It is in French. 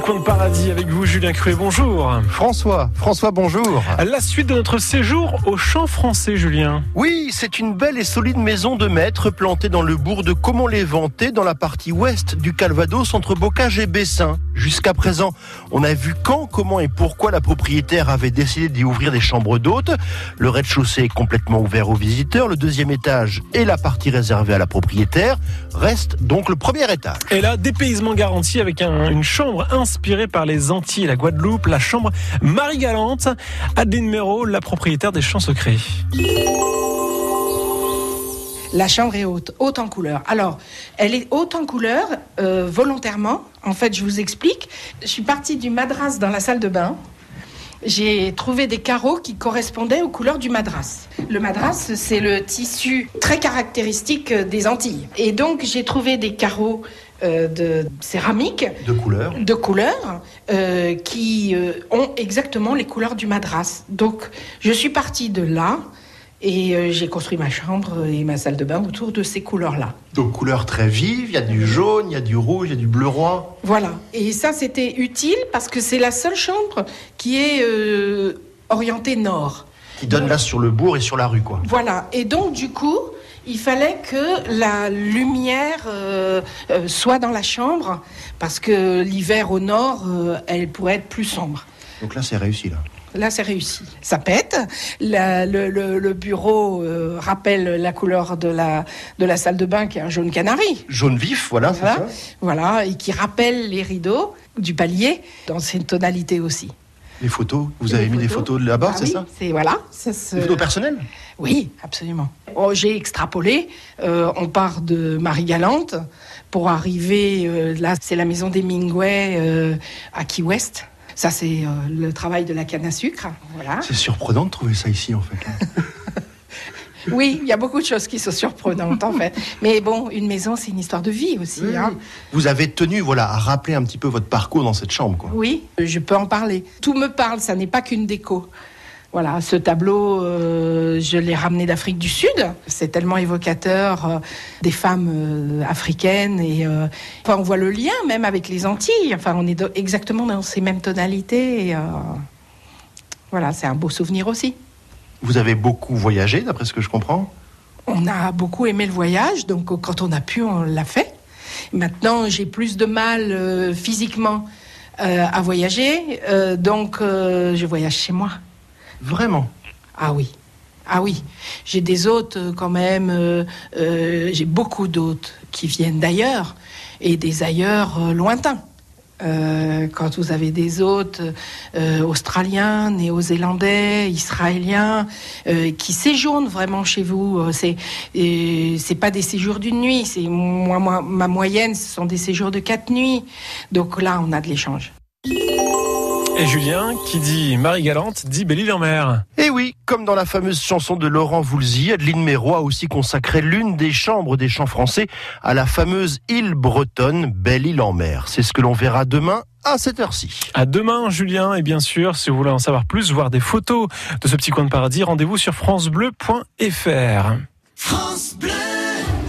coin de paradis avec vous, Julien Cruet. Bonjour. François, François, bonjour. La suite de notre séjour au champ français, Julien. Oui, c'est une belle et solide maison de maître plantée dans le bourg de Comont-les-Ventés, dans la partie ouest du Calvados, entre Bocage et Bessin. Jusqu'à présent, on a vu quand, comment et pourquoi la propriétaire avait décidé d'y ouvrir des chambres d'hôtes. Le rez-de-chaussée est complètement ouvert aux visiteurs. Le deuxième étage et la partie réservée à la propriétaire reste donc le premier étage. Et là, dépaysement garanti avec une chambre inspirée par les Antilles la Guadeloupe, la chambre Marie-Galante. Adeline Méraud, la propriétaire des Champs Secrets. La chambre est haute, haute en couleur. Alors, elle est haute en couleur euh, volontairement. En fait, je vous explique. Je suis partie du madras dans la salle de bain. J'ai trouvé des carreaux qui correspondaient aux couleurs du madras. Le madras, c'est le tissu très caractéristique des Antilles. Et donc, j'ai trouvé des carreaux euh, de céramique. De couleur. De couleur, euh, qui ont exactement les couleurs du madras. Donc, je suis partie de là. Et euh, j'ai construit ma chambre et ma salle de bain autour de ces couleurs-là. Donc couleurs très vives, il y a du jaune, il y a du rouge, il y a du bleu roi. Voilà. Et ça, c'était utile parce que c'est la seule chambre qui est euh, orientée nord. Qui donne là sur le bourg et sur la rue, quoi. Voilà. Et donc, du coup, il fallait que la lumière euh, soit dans la chambre parce que l'hiver au nord, elle pourrait être plus sombre. Donc là, c'est réussi, là. Là, c'est réussi. Ça pète. le, bureau euh, rappelle la couleur de la, de la salle de bain qui est un jaune canari. Jaune vif, voilà, voilà. Ça. Voilà, et qui rappelle les rideaux du palier dans cette tonalité aussi. Les photos Vous avez mis des photos là-bas, ah c'est ça C'est voilà. Des photos personnelles Oui, absolument. Oh, J'ai extrapolé. Euh, on part de Marie-Galante pour arriver. Euh, là, c'est la maison des Mingway à Key West. Ça, c'est euh, le travail de la canne à sucre. Voilà. C'est surprenant de trouver ça ici, en fait. oui, il y a beaucoup de choses qui sont surprenantes, en fait. Mais bon, une maison, c'est une histoire de vie aussi. Hein. Vous avez tenu, voilà, à rappeler un petit peu votre parcours dans cette chambre, quoi. Oui, je peux en parler. Tout me parle, ça n'est pas qu'une déco. Voilà, ce tableau, euh, je l'ai ramené d'Afrique du Sud. C'est tellement évocateur euh, des femmes euh, africaines et enfin, on voit le lien même avec les Antilles. Enfin, on est exactement dans ces mêmes tonalités. voilà, c'est un beau souvenir aussi. Vous avez beaucoup voyagé, d'après ce que je comprends. On a beaucoup aimé le voyage, donc quand on a pu, on l'a fait. Maintenant, j'ai plus de mal physiquement à voyager, donc je voyage chez moi. Vraiment? Ah oui. Ah oui, j'ai des hôtes euh, quand même, euh, euh, j'ai beaucoup d'hôtes qui viennent d'ailleurs et des ailleurs lointains. Quand vous avez des hôtes australiens, néo-zélandais, israéliens, qui séjournent vraiment chez vous, c'est c'est pas des séjours d'une nuit, c'est moi, moi, ma moyenne, ce sont des séjours de quatre nuits. Donc là, on a de l'échange. Et Julien, qui dit Marie-Galante, dit Belle-Île-en-Mer. Et eh oui, comme dans la fameuse chanson de Laurent Voulzy, Adeline Méro a aussi consacré l'une des chambres des chants français à la fameuse île bretonne Belle-Île-en-Mer. C'est ce que l'on verra demain à cette heure-ci. À demain, Julien. Et bien sûr, si vous voulez en savoir plus, voir des photos de ce petit coin de paradis, rendez-vous sur francebleu.fr. France Bleu